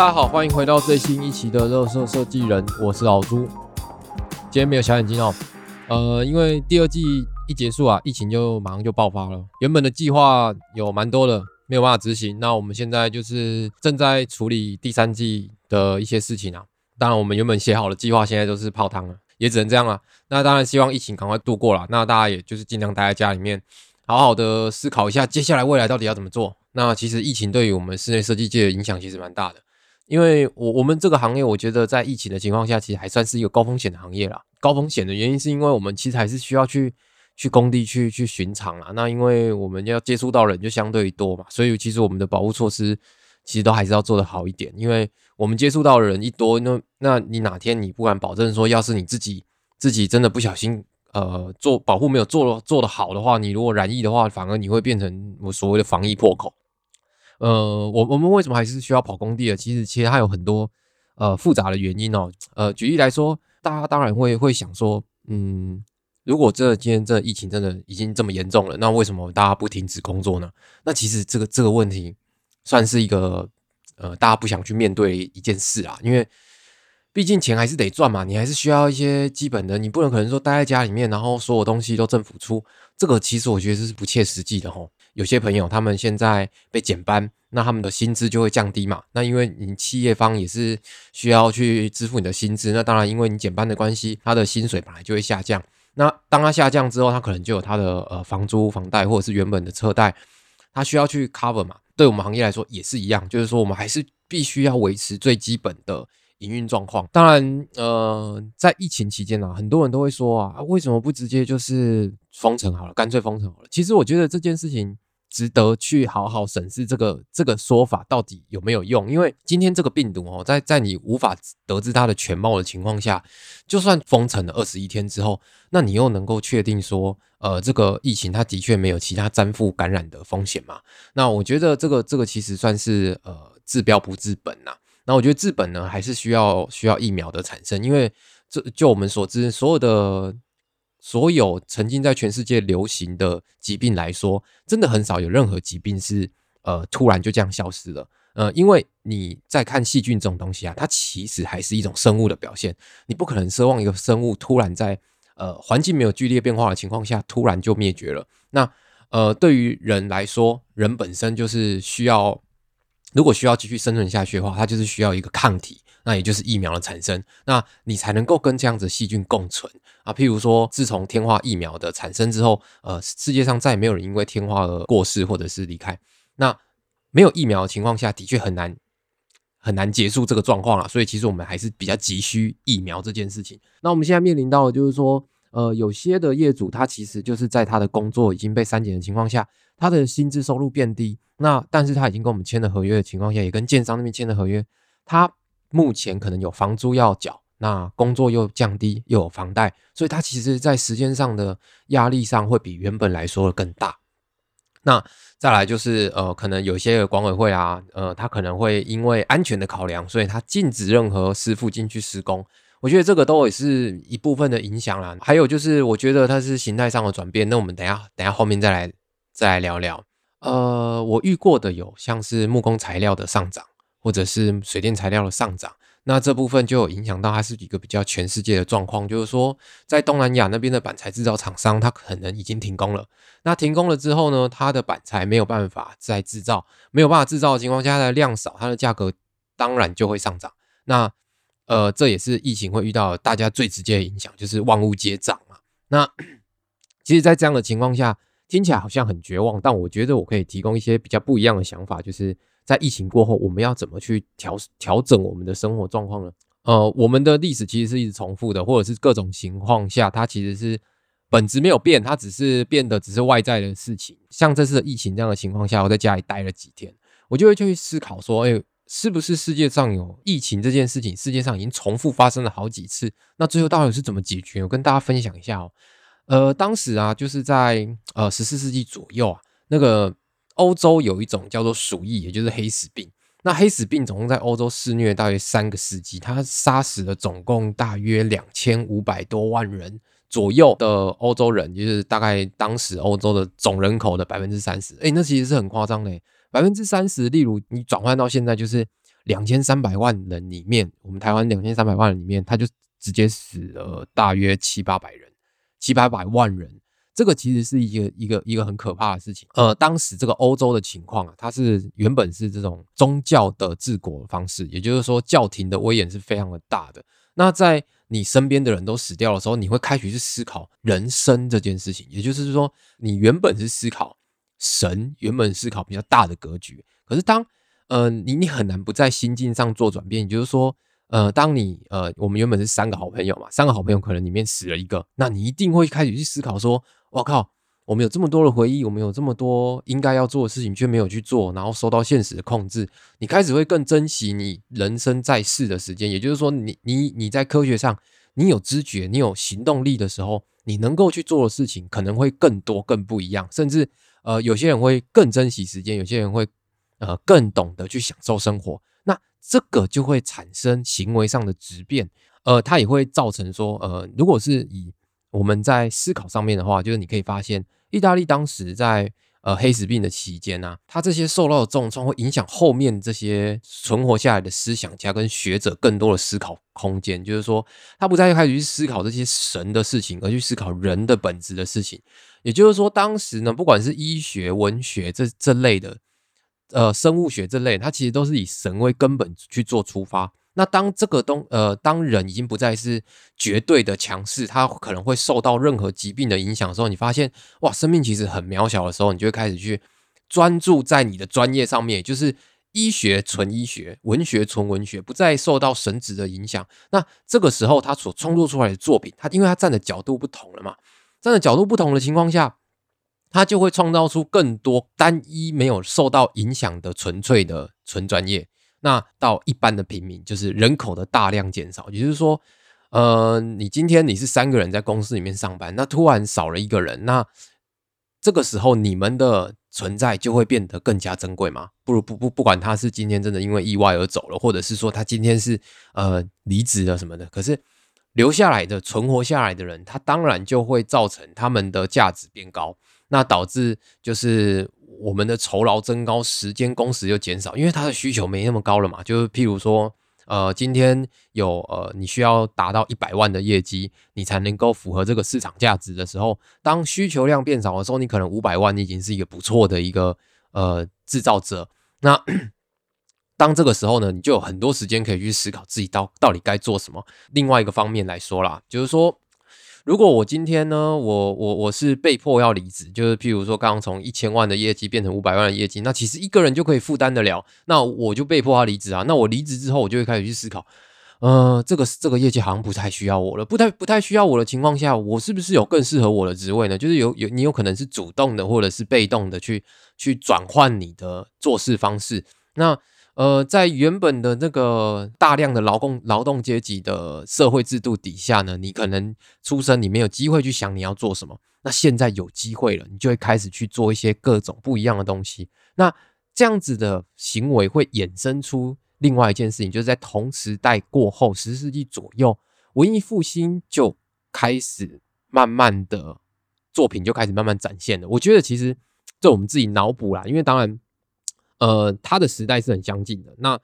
大家好，欢迎回到最新一期的热色设计人，我是老朱。今天没有小眼睛哦，呃，因为第二季一结束啊，疫情就马上就爆发了。原本的计划有蛮多的，没有办法执行。那我们现在就是正在处理第三季的一些事情啊。当然，我们原本写好的计划现在都是泡汤了，也只能这样了。那当然，希望疫情赶快度过了。那大家也就是尽量待在家里面，好好的思考一下接下来未来到底要怎么做。那其实疫情对于我们室内设计界的影响其实蛮大的。因为我我们这个行业，我觉得在疫情的情况下，其实还算是一个高风险的行业啦。高风险的原因是因为我们其实还是需要去去工地去去巡场啦。那因为我们要接触到人就相对多嘛，所以其实我们的保护措施其实都还是要做得好一点。因为我们接触到的人一多，那那你哪天你不敢保证说，要是你自己自己真的不小心呃做保护没有做做得好的话，你如果染疫的话，反而你会变成我所谓的防疫破口。呃，我我们为什么还是需要跑工地的？其实其实它有很多呃复杂的原因哦。呃，举例来说，大家当然会会想说，嗯，如果这今天这疫情真的已经这么严重了，那为什么大家不停止工作呢？那其实这个这个问题算是一个呃大家不想去面对一件事啊，因为毕竟钱还是得赚嘛，你还是需要一些基本的，你不能可能说待在家里面，然后所有东西都政府出，这个其实我觉得这是不切实际的吼。有些朋友他们现在被减班，那他们的薪资就会降低嘛。那因为你企业方也是需要去支付你的薪资，那当然因为你减班的关系，他的薪水本来就会下降。那当他下降之后，他可能就有他的呃房租、房贷或者是原本的车贷，他需要去 cover 嘛。对我们行业来说也是一样，就是说我们还是必须要维持最基本的营运状况。当然，呃，在疫情期间呢，很多人都会说啊，为什么不直接就是封城好了，干脆封城好了？其实我觉得这件事情。值得去好好审视这个这个说法到底有没有用？因为今天这个病毒哦，在在你无法得知它的全貌的情况下，就算封城了二十一天之后，那你又能够确定说，呃，这个疫情它的确没有其他粘附感染的风险吗？那我觉得这个这个其实算是呃治标不治本呐。那我觉得治本呢，还是需要需要疫苗的产生，因为这就我们所知，所有的。所有曾经在全世界流行的疾病来说，真的很少有任何疾病是呃突然就这样消失了。呃，因为你在看细菌这种东西啊，它其实还是一种生物的表现。你不可能奢望一个生物突然在呃环境没有剧烈变化的情况下突然就灭绝了。那呃，对于人来说，人本身就是需要，如果需要继续生存下去的话，它就是需要一个抗体。那也就是疫苗的产生，那你才能够跟这样子细菌共存啊。譬如说，自从天花疫苗的产生之后，呃，世界上再也没有人因为天花而过世或者是离开。那没有疫苗的情况下，的确很难很难结束这个状况啊。所以，其实我们还是比较急需疫苗这件事情。那我们现在面临到的就是说，呃，有些的业主他其实就是在他的工作已经被删减的情况下，他的薪资收入变低。那但是他已经跟我们签了合约的情况下，也跟建商那边签了合约，他。目前可能有房租要缴，那工作又降低，又有房贷，所以他其实在时间上的压力上会比原本来说更大。那再来就是呃，可能有些管委会啊，呃，他可能会因为安全的考量，所以他禁止任何师傅进去施工。我觉得这个都也是一部分的影响啦。还有就是，我觉得它是形态上的转变。那我们等下等下后面再来再来聊聊。呃，我遇过的有像是木工材料的上涨。或者是水电材料的上涨，那这部分就有影响到它是一个比较全世界的状况，就是说在东南亚那边的板材制造厂商，它可能已经停工了。那停工了之后呢，它的板材没有办法再制造，没有办法制造的情况下，它的量少，它的价格当然就会上涨。那呃，这也是疫情会遇到大家最直接的影响，就是万物皆涨嘛。那 其实，在这样的情况下，听起来好像很绝望，但我觉得我可以提供一些比较不一样的想法，就是。在疫情过后，我们要怎么去调调整我们的生活状况呢？呃，我们的历史其实是一直重复的，或者是各种情况下，它其实是本质没有变，它只是变得只是外在的事情。像这次的疫情这样的情况下，我在家里待了几天，我就会去思考说，哎，是不是世界上有疫情这件事情？世界上已经重复发生了好几次，那最后到底是怎么解决？我跟大家分享一下哦。呃，当时啊，就是在呃十四世纪左右啊，那个。欧洲有一种叫做鼠疫，也就是黑死病。那黑死病总共在欧洲肆虐大约三个世纪，它杀死了总共大约两千五百多万人左右的欧洲人，就是大概当时欧洲的总人口的百分之三十。哎，那其实是很夸张的，百分之三十。例如你转换到现在，就是两千三百万人里面，我们台湾两千三百万人里面，他就直接死了大约七八百人，七八百万人。这个其实是一个一个一个很可怕的事情。呃，当时这个欧洲的情况啊，它是原本是这种宗教的治国方式，也就是说教廷的威严是非常的大的。那在你身边的人都死掉的时候，你会开始去思考人生这件事情。也就是说，你原本是思考神，原本思考比较大的格局。可是当呃你你很难不在心境上做转变。也就是说。呃，当你呃，我们原本是三个好朋友嘛，三个好朋友可能里面死了一个，那你一定会开始去思考说，我靠，我们有这么多的回忆，我们有这么多应该要做的事情却没有去做，然后受到现实的控制，你开始会更珍惜你人生在世的时间。也就是说，你你你在科学上，你有知觉，你有行动力的时候，你能够去做的事情可能会更多、更不一样，甚至呃，有些人会更珍惜时间，有些人会呃更懂得去享受生活。这个就会产生行为上的质变，呃，它也会造成说，呃，如果是以我们在思考上面的话，就是你可以发现，意大利当时在呃黑死病的期间呢，它这些受到的重创会影响后面这些存活下来的思想家跟学者更多的思考空间，就是说，他不再开始去思考这些神的事情，而去思考人的本质的事情。也就是说，当时呢，不管是医学、文学这这类的。呃，生物学这类，它其实都是以神为根本去做出发。那当这个东呃，当人已经不再是绝对的强势，他可能会受到任何疾病的影响的时候，你发现哇，生命其实很渺小的时候，你就会开始去专注在你的专业上面，就是医学纯医学，文学纯文学，不再受到神职的影响。那这个时候，他所创作出来的作品，他因为他站的角度不同了嘛，站的角度不同的情况下。他就会创造出更多单一没有受到影响的纯粹的纯专业。那到一般的平民，就是人口的大量减少，也就是说，呃，你今天你是三个人在公司里面上班，那突然少了一个人，那这个时候你们的存在就会变得更加珍贵吗？不如不不不管他是今天真的因为意外而走了，或者是说他今天是呃离职了什么的，可是留下来的存活下来的人，他当然就会造成他们的价值变高。那导致就是我们的酬劳增高，时间工时就减少，因为它的需求没那么高了嘛。就是譬如说，呃，今天有呃，你需要达到一百万的业绩，你才能够符合这个市场价值的时候，当需求量变少的时候，你可能五百万已经是一个不错的一个呃制造者。那 当这个时候呢，你就有很多时间可以去思考自己到到底该做什么。另外一个方面来说啦，就是说。如果我今天呢，我我我是被迫要离职，就是譬如说刚刚从一千万的业绩变成五百万的业绩，那其实一个人就可以负担得了，那我就被迫要离职啊。那我离职之后，我就会开始去思考，呃，这个这个业绩好像不太需要我了，不太不太需要我的情况下，我是不是有更适合我的职位呢？就是有有你有可能是主动的或者是被动的去去转换你的做事方式，那。呃，在原本的那个大量的劳工劳动阶级的社会制度底下呢，你可能出生你没有机会去想你要做什么。那现在有机会了，你就会开始去做一些各种不一样的东西。那这样子的行为会衍生出另外一件事情，就是在同时代过后，十世纪左右，文艺复兴就开始慢慢的作品就开始慢慢展现了。我觉得其实这我们自己脑补啦，因为当然。呃，它的时代是很相近的。那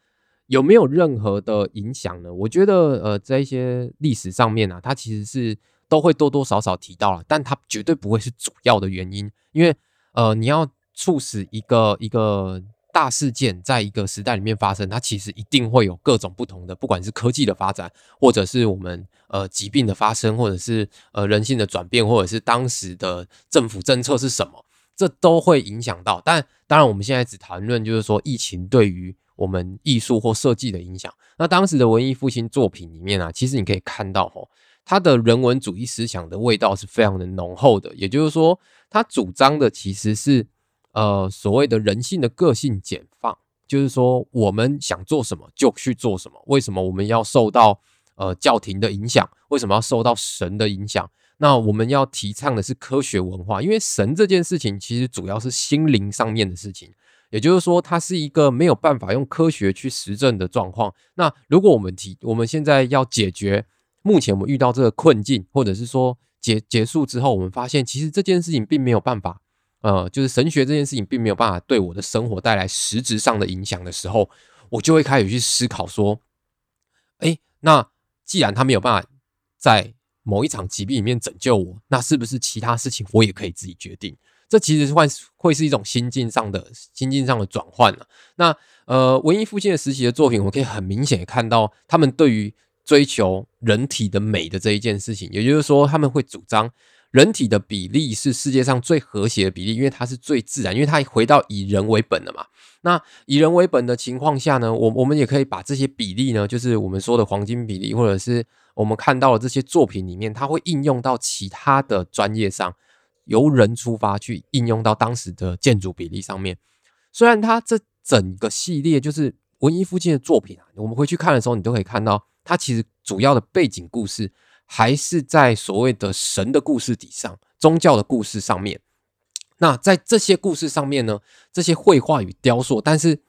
有没有任何的影响呢？我觉得，呃，在一些历史上面啊，它其实是都会多多少少提到了，但它绝对不会是主要的原因。因为，呃，你要促使一个一个大事件在一个时代里面发生，它其实一定会有各种不同的，不管是科技的发展，或者是我们呃疾病的发生，或者是呃人性的转变，或者是当时的政府政策是什么。这都会影响到，但当然我们现在只谈论就是说疫情对于我们艺术或设计的影响。那当时的文艺复兴作品里面啊，其实你可以看到吼，他的人文主义思想的味道是非常的浓厚的。也就是说，他主张的其实是呃所谓的人性的个性解放，就是说我们想做什么就去做什么。为什么我们要受到呃教廷的影响？为什么要受到神的影响？那我们要提倡的是科学文化，因为神这件事情其实主要是心灵上面的事情，也就是说，它是一个没有办法用科学去实证的状况。那如果我们提，我们现在要解决目前我们遇到这个困境，或者是说结结束之后，我们发现其实这件事情并没有办法，呃，就是神学这件事情并没有办法对我的生活带来实质上的影响的时候，我就会开始去思考说，哎，那既然他没有办法在某一场疾病里面拯救我，那是不是其他事情我也可以自己决定？这其实会会是一种心境上的心境上的转换了。那呃，文艺复兴的时期的作品，我可以很明显看到他们对于追求人体的美的这一件事情，也就是说，他们会主张人体的比例是世界上最和谐的比例，因为它是最自然，因为它回到以人为本了嘛。那以人为本的情况下呢，我我们也可以把这些比例呢，就是我们说的黄金比例，或者是我们看到的这些作品里面，它会应用到其他的专业上。由人出发去应用到当时的建筑比例上面，虽然它这整个系列就是文艺复兴的作品啊，我们回去看的时候，你都可以看到，它其实主要的背景故事还是在所谓的神的故事底上，宗教的故事上面。那在这些故事上面呢，这些绘画与雕塑，但是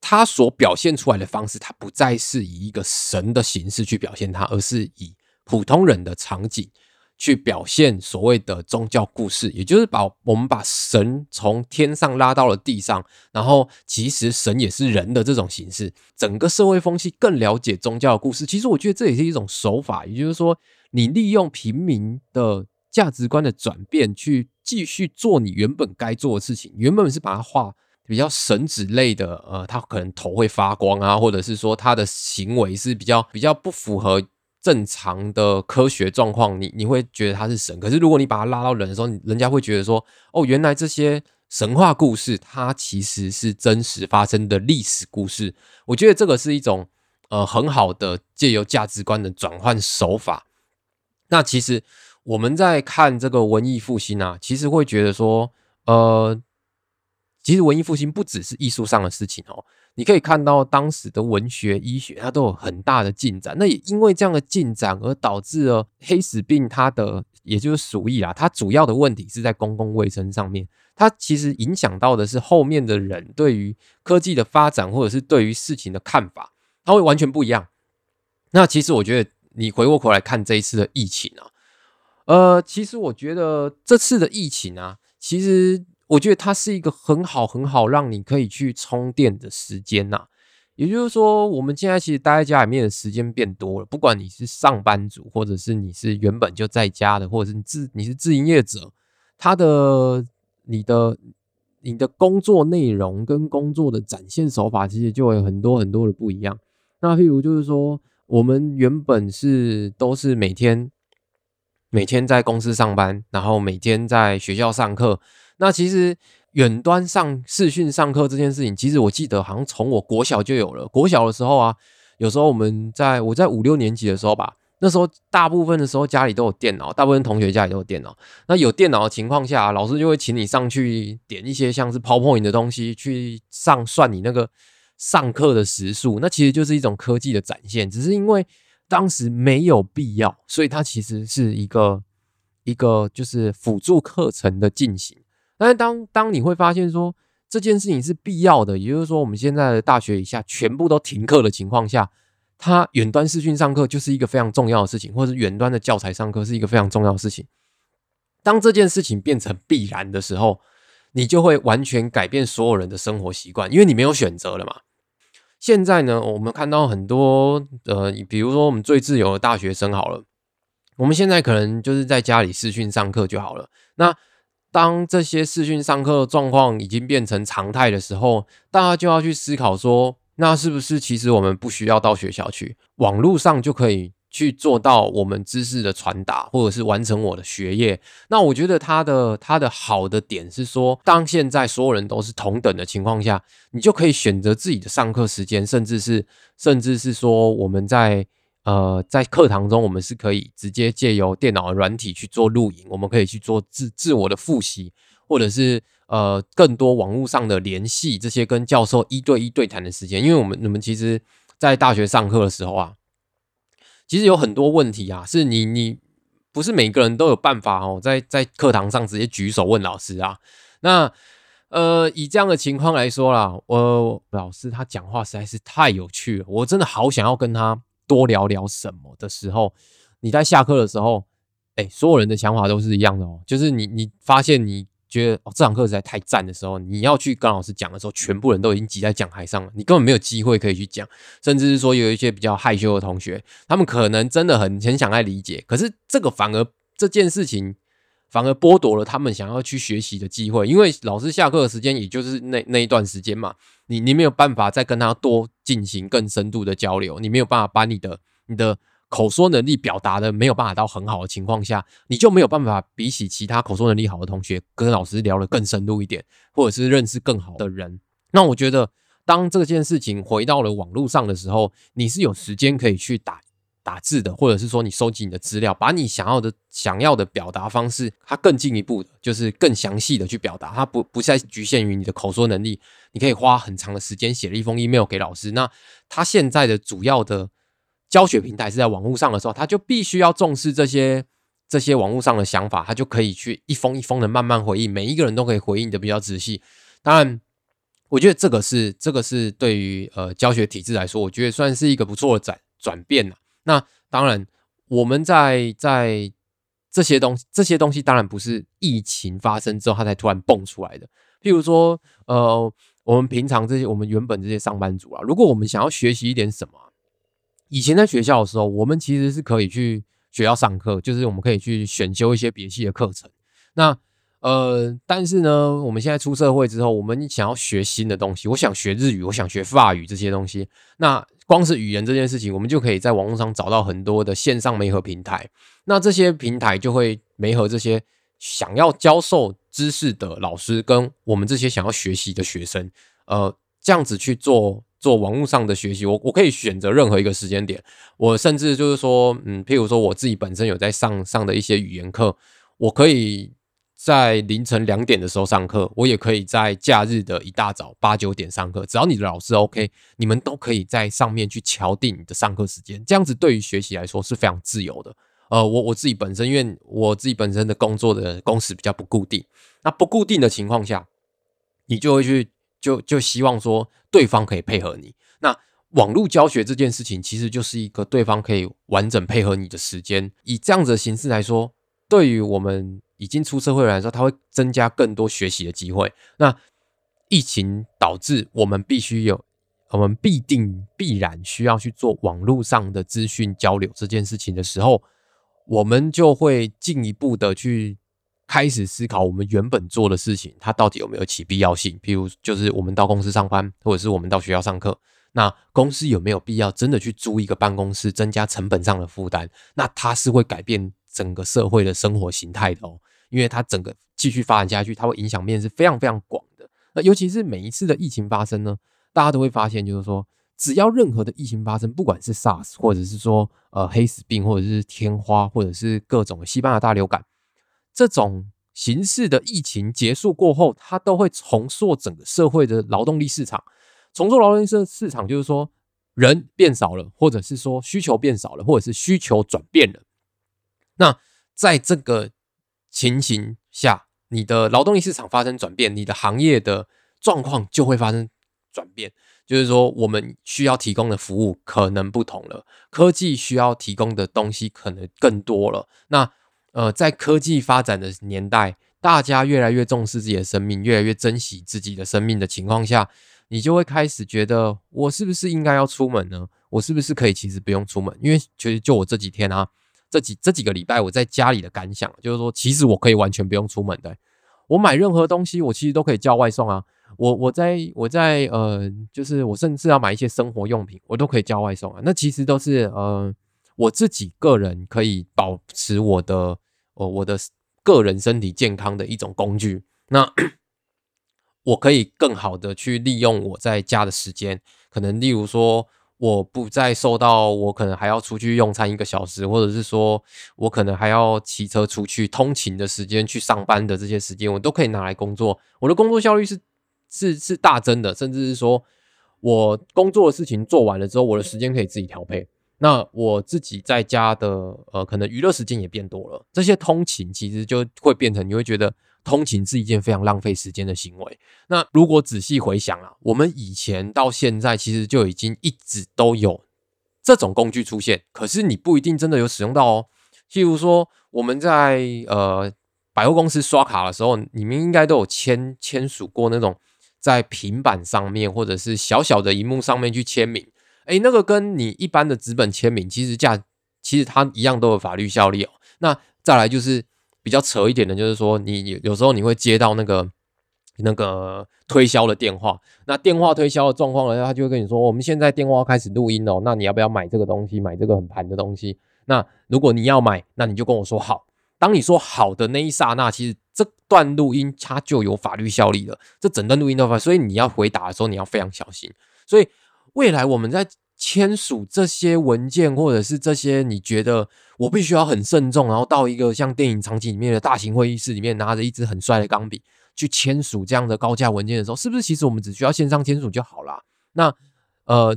它所表现出来的方式，它不再是以一个神的形式去表现它，而是以普通人的场景。去表现所谓的宗教故事，也就是把我们把神从天上拉到了地上，然后其实神也是人的这种形式，整个社会风气更了解宗教的故事。其实我觉得这也是一种手法，也就是说，你利用平民的价值观的转变，去继续做你原本该做的事情。原本是把它画比较神之类的，呃，他可能头会发光啊，或者是说他的行为是比较比较不符合。正常的科学状况，你你会觉得他是神。可是如果你把他拉到人的时候，人家会觉得说：“哦，原来这些神话故事，它其实是真实发生的历史故事。”我觉得这个是一种呃很好的借由价值观的转换手法。那其实我们在看这个文艺复兴啊，其实会觉得说，呃，其实文艺复兴不只是艺术上的事情哦。你可以看到当时的文学、医学，它都有很大的进展。那也因为这样的进展，而导致了黑死病它的，也就是鼠疫啦。它主要的问题是在公共卫生上面。它其实影响到的是后面的人对于科技的发展，或者是对于事情的看法，它会完全不一样。那其实我觉得，你回过头来看这一次的疫情啊，呃，其实我觉得这次的疫情啊，其实。我觉得它是一个很好很好让你可以去充电的时间呐，也就是说，我们现在其实待在家里面的时间变多了。不管你是上班族，或者是你是原本就在家的，或者是你自你是自营业者，他的你的你的工作内容跟工作的展现手法，其实就有很多很多的不一样。那譬如就是说，我们原本是都是每天每天在公司上班，然后每天在学校上课。那其实远端上视讯上课这件事情，其实我记得好像从我国小就有了。国小的时候啊，有时候我们在我在五六年级的时候吧，那时候大部分的时候家里都有电脑，大部分同学家里都有电脑。那有电脑的情况下，老师就会请你上去点一些像是 PowerPoint 的东西去上算你那个上课的时数。那其实就是一种科技的展现，只是因为当时没有必要，所以它其实是一个一个就是辅助课程的进行。但是当当你会发现说这件事情是必要的，也就是说我们现在的大学以下全部都停课的情况下，它远端视讯上课就是一个非常重要的事情，或者远端的教材上课是一个非常重要的事情。当这件事情变成必然的时候，你就会完全改变所有人的生活习惯，因为你没有选择了嘛。现在呢，我们看到很多呃，比如说我们最自由的大学生好了，我们现在可能就是在家里视讯上课就好了。那当这些视讯上课状况已经变成常态的时候，大家就要去思考说，那是不是其实我们不需要到学校去，网络上就可以去做到我们知识的传达，或者是完成我的学业？那我觉得它的它的好的点是说，当现在所有人都是同等的情况下，你就可以选择自己的上课时间，甚至是甚至是说我们在。呃，在课堂中，我们是可以直接借由电脑软体去做录影，我们可以去做自自我的复习，或者是呃更多网络上的联系，这些跟教授一对一对谈的时间。因为我们你们其实，在大学上课的时候啊，其实有很多问题啊，是你你不是每个人都有办法哦，在在课堂上直接举手问老师啊。那呃，以这样的情况来说啦，我老师他讲话实在是太有趣了，我真的好想要跟他。多聊聊什么的时候，你在下课的时候，哎，所有人的想法都是一样的哦。就是你，你发现你觉得哦这堂课实在太赞的时候，你要去跟老师讲的时候，全部人都已经挤在讲台上了，你根本没有机会可以去讲，甚至是说有一些比较害羞的同学，他们可能真的很很想来理解，可是这个反而这件事情反而剥夺了他们想要去学习的机会，因为老师下课的时间也就是那那一段时间嘛，你你没有办法再跟他多进行更深度的交流，你没有办法把你的你的。口说能力表达的没有办法到很好的情况下，你就没有办法比起其他口说能力好的同学跟老师聊得更深入一点，或者是认识更好的人。那我觉得，当这件事情回到了网络上的时候，你是有时间可以去打打字的，或者是说你收集你的资料，把你想要的想要的表达方式，它更进一步的，就是更详细的去表达，它不不再局限于你的口说能力，你可以花很长的时间写了一封 email 给老师。那他现在的主要的。教学平台是在网络上的时候，他就必须要重视这些这些网络上的想法，他就可以去一封一封的慢慢回应，每一个人都可以回应的比较仔细。当然，我觉得这个是这个是对于呃教学体制来说，我觉得算是一个不错的转转变了。那当然，我们在在这些东西这些东西，当然不是疫情发生之后它才突然蹦出来的。譬如说，呃，我们平常这些我们原本这些上班族啊，如果我们想要学习一点什么。以前在学校的时候，我们其实是可以去学校上课，就是我们可以去选修一些别系的课程。那呃，但是呢，我们现在出社会之后，我们想要学新的东西，我想学日语，我想学法语这些东西。那光是语言这件事情，我们就可以在网络上找到很多的线上媒合平台。那这些平台就会媒合这些想要教授知识的老师，跟我们这些想要学习的学生，呃，这样子去做。做网络上的学习，我我可以选择任何一个时间点。我甚至就是说，嗯，譬如说我自己本身有在上上的一些语言课，我可以在凌晨两点的时候上课，我也可以在假日的一大早八九点上课。只要你的老师 OK，你们都可以在上面去敲定你的上课时间。这样子对于学习来说是非常自由的。呃，我我自己本身，因为我自己本身的工作的工时比较不固定，那不固定的情况下，你就会去。就就希望说对方可以配合你。那网络教学这件事情，其实就是一个对方可以完整配合你的时间。以这样子的形式来说，对于我们已经出社会来说，它会增加更多学习的机会。那疫情导致我们必须有，我们必定必然需要去做网络上的资讯交流这件事情的时候，我们就会进一步的去。开始思考我们原本做的事情，它到底有没有其必要性？譬如，就是我们到公司上班，或者是我们到学校上课，那公司有没有必要真的去租一个办公室，增加成本上的负担？那它是会改变整个社会的生活形态的哦，因为它整个继续发展下去，它会影响面是非常非常广的。那尤其是每一次的疫情发生呢，大家都会发现，就是说，只要任何的疫情发生，不管是 SARS，或者是说呃黑死病，或者是天花，或者是各种西班牙大流感。这种形式的疫情结束过后，它都会重塑整个社会的劳动力市场。重塑劳动力市市场，就是说人变少了，或者是说需求变少了，或者是需求转变了。那在这个情形下，你的劳动力市场发生转变，你的行业的状况就会发生转变。就是说，我们需要提供的服务可能不同了，科技需要提供的东西可能更多了。那呃，在科技发展的年代，大家越来越重视自己的生命，越来越珍惜自己的生命的情况下，你就会开始觉得，我是不是应该要出门呢？我是不是可以其实不用出门？因为其实就我这几天啊，这几这几个礼拜我在家里的感想，就是说，其实我可以完全不用出门的。我买任何东西，我其实都可以叫外送啊。我我在我在呃，就是我甚至要买一些生活用品，我都可以叫外送啊。那其实都是呃。我自己个人可以保持我的哦我的个人身体健康的一种工具。那 我可以更好的去利用我在家的时间，可能例如说，我不再受到我可能还要出去用餐一个小时，或者是说我可能还要骑车出去通勤的时间去上班的这些时间，我都可以拿来工作。我的工作效率是是是大增的，甚至是说我工作的事情做完了之后，我的时间可以自己调配。那我自己在家的呃，可能娱乐时间也变多了。这些通勤其实就会变成，你会觉得通勤是一件非常浪费时间的行为。那如果仔细回想啊，我们以前到现在其实就已经一直都有这种工具出现，可是你不一定真的有使用到哦。譬如说，我们在呃百货公司刷卡的时候，你们应该都有签签署过那种在平板上面或者是小小的荧幕上面去签名。哎，那个跟你一般的纸本签名，其实价其实它一样都有法律效力哦。那再来就是比较扯一点的，就是说你有时候你会接到那个那个推销的电话，那电话推销的状况呢，他就会跟你说，我们现在电话开始录音哦，那你要不要买这个东西，买这个很盘的东西？那如果你要买，那你就跟我说好。当你说好的那一刹那，其实这段录音它就有法律效力了。这整段录音都法，所以你要回答的时候你要非常小心。所以未来我们在签署这些文件，或者是这些你觉得我必须要很慎重，然后到一个像电影场景里面的大型会议室里面，拿着一支很帅的钢笔去签署这样的高价文件的时候，是不是其实我们只需要线上签署就好了？那呃。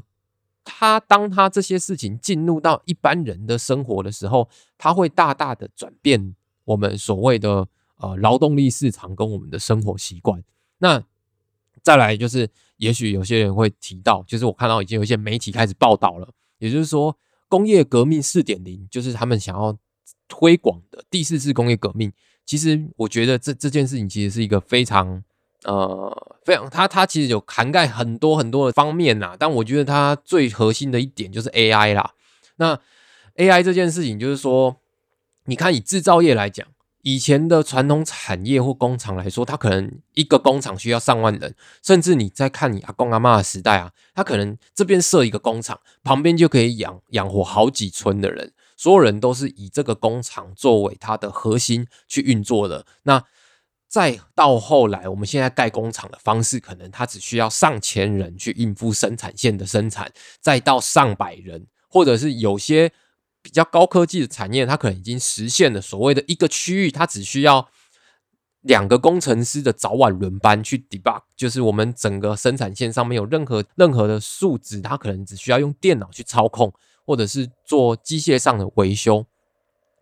他当他这些事情进入到一般人的生活的时候，他会大大的转变我们所谓的呃劳动力市场跟我们的生活习惯。那再来就是，也许有些人会提到，就是我看到已经有一些媒体开始报道了，也就是说工业革命四点零，就是他们想要推广的第四次工业革命。其实我觉得这这件事情其实是一个非常。呃，非常，它它其实有涵盖很多很多的方面呐，但我觉得它最核心的一点就是 AI 啦。那 AI 这件事情，就是说，你看以制造业来讲，以前的传统产业或工厂来说，它可能一个工厂需要上万人，甚至你在看你阿公阿妈的时代啊，他可能这边设一个工厂，旁边就可以养养活好几村的人，所有人都是以这个工厂作为它的核心去运作的。那再到后来，我们现在盖工厂的方式，可能它只需要上千人去应付生产线的生产，再到上百人，或者是有些比较高科技的产业，它可能已经实现了所谓的一个区域，它只需要两个工程师的早晚轮班去 debug，就是我们整个生产线上面有任何任何的数值，它可能只需要用电脑去操控，或者是做机械上的维修。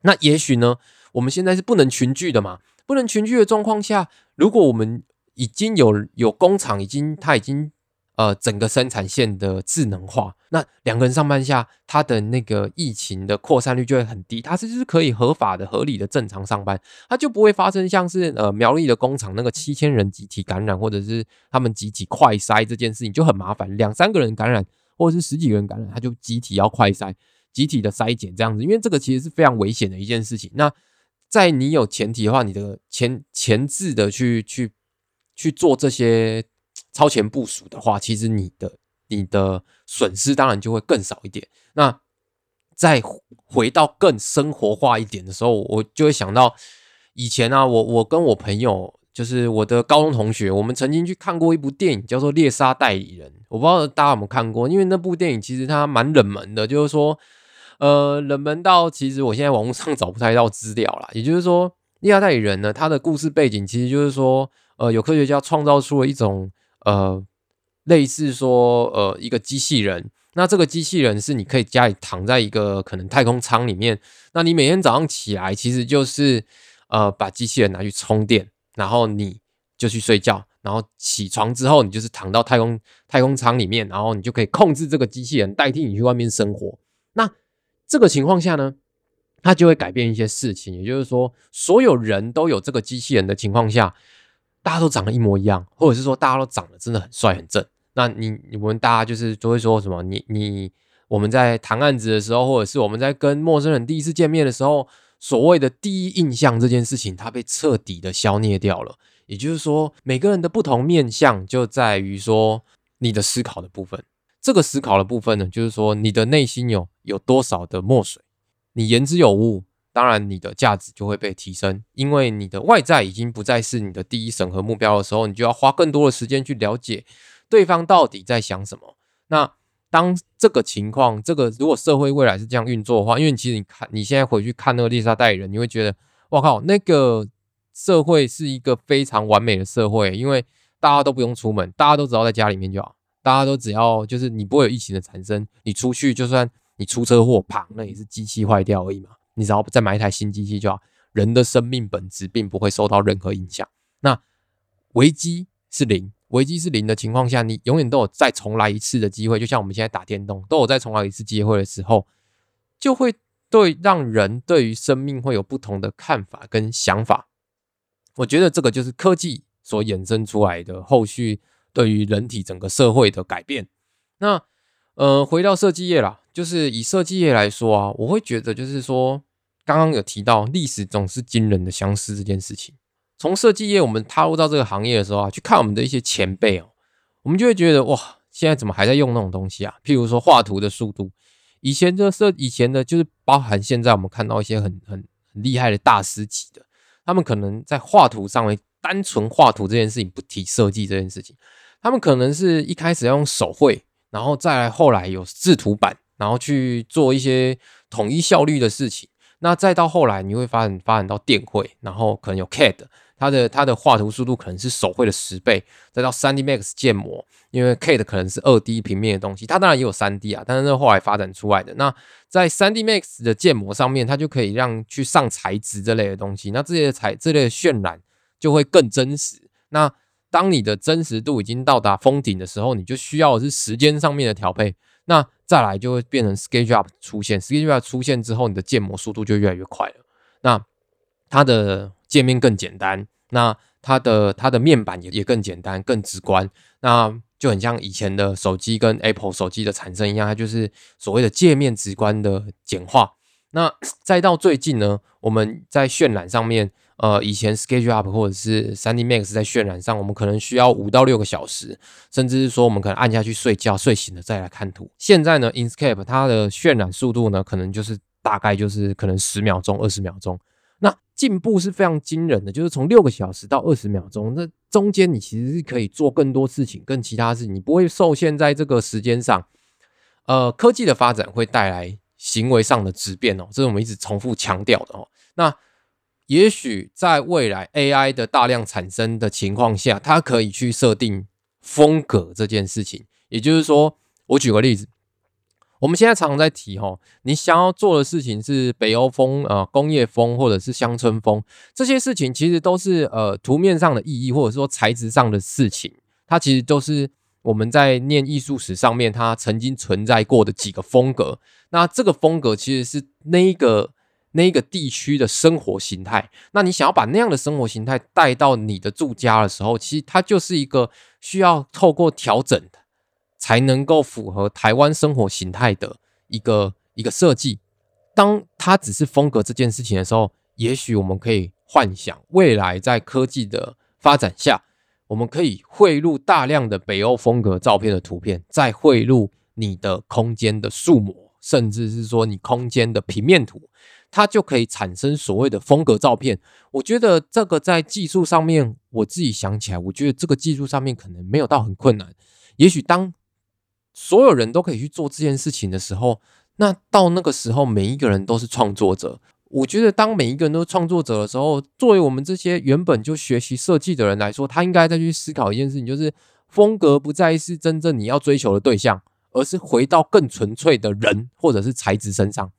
那也许呢，我们现在是不能群聚的嘛？不能群聚的状况下，如果我们已经有有工厂，已经它已经呃整个生产线的智能化，那两个人上班下，他的那个疫情的扩散率就会很低，他是就是可以合法的、合理的正常上班，他就不会发生像是呃苗栗的工厂那个七千人集体感染，或者是他们集体快筛这件事情就很麻烦，两三个人感染或者是十几个人感染，他就集体要快筛，集体的筛检这样子，因为这个其实是非常危险的一件事情。那在你有前提的话，你的前前置的去去去做这些超前部署的话，其实你的你的损失当然就会更少一点。那再回到更生活化一点的时候，我就会想到以前啊，我我跟我朋友，就是我的高中同学，我们曾经去看过一部电影，叫做《猎杀代理人》。我不知道大家有没有看过，因为那部电影其实它蛮冷门的，就是说。呃，冷门到其实我现在网络上找不太到资料啦。也就是说，利亚代理人呢，他的故事背景其实就是说，呃，有科学家创造出了一种呃，类似说呃一个机器人。那这个机器人是你可以家里躺在一个可能太空舱里面，那你每天早上起来其实就是呃把机器人拿去充电，然后你就去睡觉，然后起床之后你就是躺到太空太空舱里面，然后你就可以控制这个机器人代替你去外面生活。那这个情况下呢，它就会改变一些事情。也就是说，所有人都有这个机器人的情况下，大家都长得一模一样，或者是说大家都长得真的很帅很正。那你我们大家就是都会说什么？你你我们在谈案子的时候，或者是我们在跟陌生人第一次见面的时候，所谓的第一印象这件事情，它被彻底的消灭掉了。也就是说，每个人的不同面相就在于说你的思考的部分。这个思考的部分呢，就是说你的内心有有多少的墨水，你言之有物，当然你的价值就会被提升，因为你的外在已经不再是你的第一审核目标的时候，你就要花更多的时间去了解对方到底在想什么。那当这个情况，这个如果社会未来是这样运作的话，因为其实你看你现在回去看那个丽莎代理人，你会觉得，我靠，那个社会是一个非常完美的社会，因为大家都不用出门，大家都只要在家里面就好。大家都只要就是你不会有疫情的产生，你出去就算你出车祸，啪，那也是机器坏掉而已嘛。你只要再买一台新机器就好，人的生命本质并不会受到任何影响。那危机是零，危机是零的情况下，你永远都有再重来一次的机会。就像我们现在打电动，都有再重来一次机会的时候，就会对让人对于生命会有不同的看法跟想法。我觉得这个就是科技所衍生出来的后续对于人体整个社会的改变。那呃，回到设计业啦，就是以设计业来说啊，我会觉得就是说，刚刚有提到历史总是惊人的相似这件事情。从设计业我们踏入到这个行业的时候啊，去看我们的一些前辈哦，我们就会觉得哇，现在怎么还在用那种东西啊？譬如说画图的速度，以前的设以前的，就是包含现在我们看到一些很很很厉害的大师级的，他们可能在画图上面，单纯画图这件事情不提设计这件事情，他们可能是一开始要用手绘。然后再来，后来有制图板，然后去做一些统一效率的事情。那再到后来，你会发展发展到电绘，然后可能有 CAD，它的它的画图速度可能是手绘的十倍。再到 3D Max 建模，因为 CAD 可能是二 D 平面的东西，它当然也有三 D 啊，但是后来发展出来的。那在 3D Max 的建模上面，它就可以让去上材质这类的东西，那这些材这类的渲染就会更真实。那当你的真实度已经到达封顶的时候，你就需要的是时间上面的调配。那再来就会变成 SketchUp 出现，SketchUp 出现之后，你的建模速度就越来越快了。那它的界面更简单，那它的它的面板也也更简单、更直观。那就很像以前的手机跟 Apple 手机的产生一样，它就是所谓的界面直观的简化。那再到最近呢，我们在渲染上面。呃，以前 SketchUp 或者是 3D Max 在渲染上，我们可能需要五到六个小时，甚至是说我们可能按下去睡觉，睡醒了再来看图。现在呢，Inkscape 它的渲染速度呢，可能就是大概就是可能十秒钟、二十秒钟。那进步是非常惊人的，就是从六个小时到二十秒钟，那中间你其实是可以做更多事情、更其他事情，你不会受限在这个时间上。呃，科技的发展会带来行为上的质变哦，这是我们一直重复强调的哦。那也许在未来 AI 的大量产生的情况下，它可以去设定风格这件事情。也就是说，我举个例子，我们现在常常在提哈，你想要做的事情是北欧风、呃工业风或者是乡村风，这些事情其实都是呃图面上的意义，或者说材质上的事情，它其实都是我们在念艺术史上面它曾经存在过的几个风格。那这个风格其实是那一个。那一个地区的生活形态，那你想要把那样的生活形态带到你的住家的时候，其实它就是一个需要透过调整，才能够符合台湾生活形态的一个一个设计。当它只是风格这件事情的时候，也许我们可以幻想未来在科技的发展下，我们可以汇入大量的北欧风格照片的图片，再汇入你的空间的数模，甚至是说你空间的平面图。它就可以产生所谓的风格照片。我觉得这个在技术上面，我自己想起来，我觉得这个技术上面可能没有到很困难。也许当所有人都可以去做这件事情的时候，那到那个时候，每一个人都是创作者。我觉得当每一个人都是创作者的时候，作为我们这些原本就学习设计的人来说，他应该再去思考一件事情，就是风格不再是真正你要追求的对象，而是回到更纯粹的人或者是材质身上。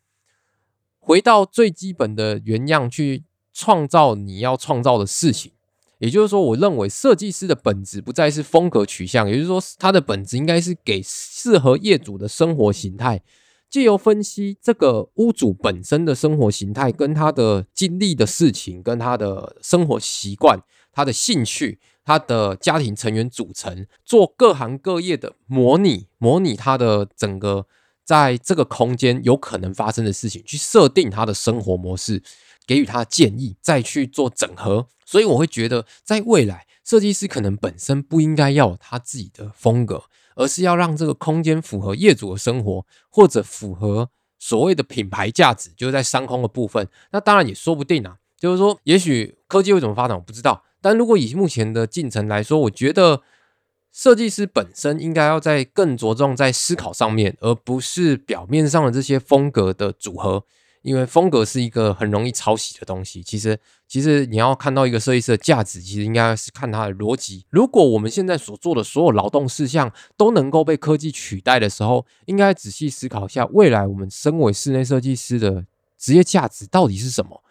回到最基本的原样去创造你要创造的事情，也就是说，我认为设计师的本质不再是风格取向，也就是说，他的本质应该是给适合业主的生活形态，借由分析这个屋主本身的生活形态，跟他的经历的事情，跟他的生活习惯、他的兴趣、他的家庭成员组成，做各行各业的模拟，模拟他的整个。在这个空间有可能发生的事情，去设定他的生活模式，给予他建议，再去做整合。所以我会觉得，在未来，设计师可能本身不应该要有他自己的风格，而是要让这个空间符合业主的生活，或者符合所谓的品牌价值，就是在商空的部分。那当然也说不定啊，就是说，也许科技会怎么发展，我不知道。但如果以目前的进程来说，我觉得。设计师本身应该要在更着重在思考上面，而不是表面上的这些风格的组合。因为风格是一个很容易抄袭的东西。其实，其实你要看到一个设计师的价值，其实应该是看他的逻辑。如果我们现在所做的所有劳动事项都能够被科技取代的时候，应该仔细思考一下，未来我们身为室内设计师的职业价值到底是什么？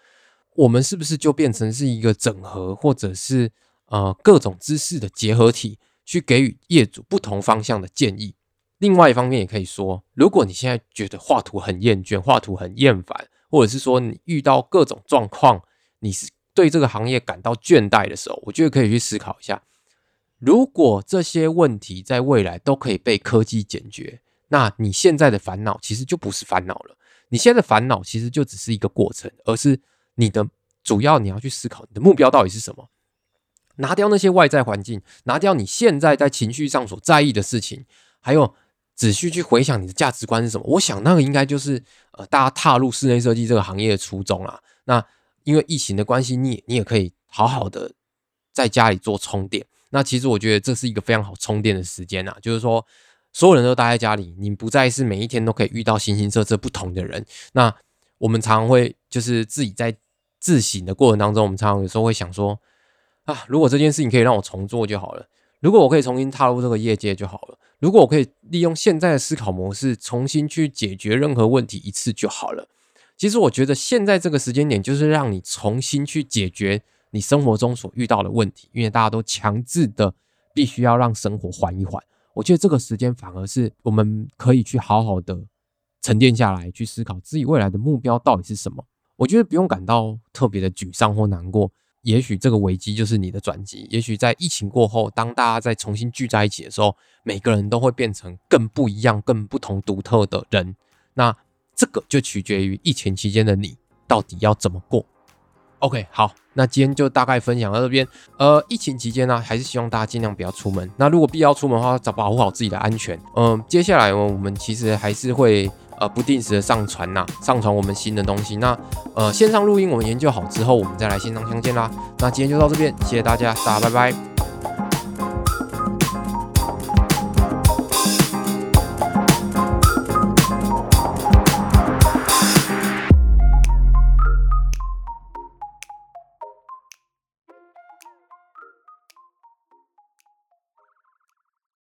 我们是不是就变成是一个整合，或者是呃各种知识的结合体？去给予业主不同方向的建议。另外一方面，也可以说，如果你现在觉得画图很厌倦，画图很厌烦，或者是说你遇到各种状况，你是对这个行业感到倦怠的时候，我觉得可以去思考一下，如果这些问题在未来都可以被科技解决，那你现在的烦恼其实就不是烦恼了。你现在的烦恼其实就只是一个过程，而是你的主要你要去思考你的目标到底是什么。拿掉那些外在环境，拿掉你现在在情绪上所在意的事情，还有仔细去回想你的价值观是什么。我想那个应该就是呃，大家踏入室内设计这个行业的初衷啊。那因为疫情的关系，你你也可以好好的在家里做充电。那其实我觉得这是一个非常好充电的时间啊，就是说所有人都待在家里，你不再是每一天都可以遇到形形色色不同的人。那我们常常会就是自己在自省的过程当中，我们常常有时候会想说。啊！如果这件事情可以让我重做就好了。如果我可以重新踏入这个业界就好了。如果我可以利用现在的思考模式重新去解决任何问题一次就好了。其实我觉得现在这个时间点就是让你重新去解决你生活中所遇到的问题，因为大家都强制的必须要让生活缓一缓。我觉得这个时间反而是我们可以去好好的沉淀下来，去思考自己未来的目标到底是什么。我觉得不用感到特别的沮丧或难过。也许这个危机就是你的转机。也许在疫情过后，当大家再重新聚在一起的时候，每个人都会变成更不一样、更不同、独特的人。那这个就取决于疫情期间的你到底要怎么过。OK，好，那今天就大概分享到这边。呃，疫情期间呢，还是希望大家尽量不要出门。那如果必要出门的话，找保护好自己的安全。嗯，接下来我们其实还是会。呃，不定时的上传呐，上传我们新的东西。那呃，线上录音我们研究好之后，我们再来线上相见啦。那今天就到这边，谢谢大家，大家拜拜。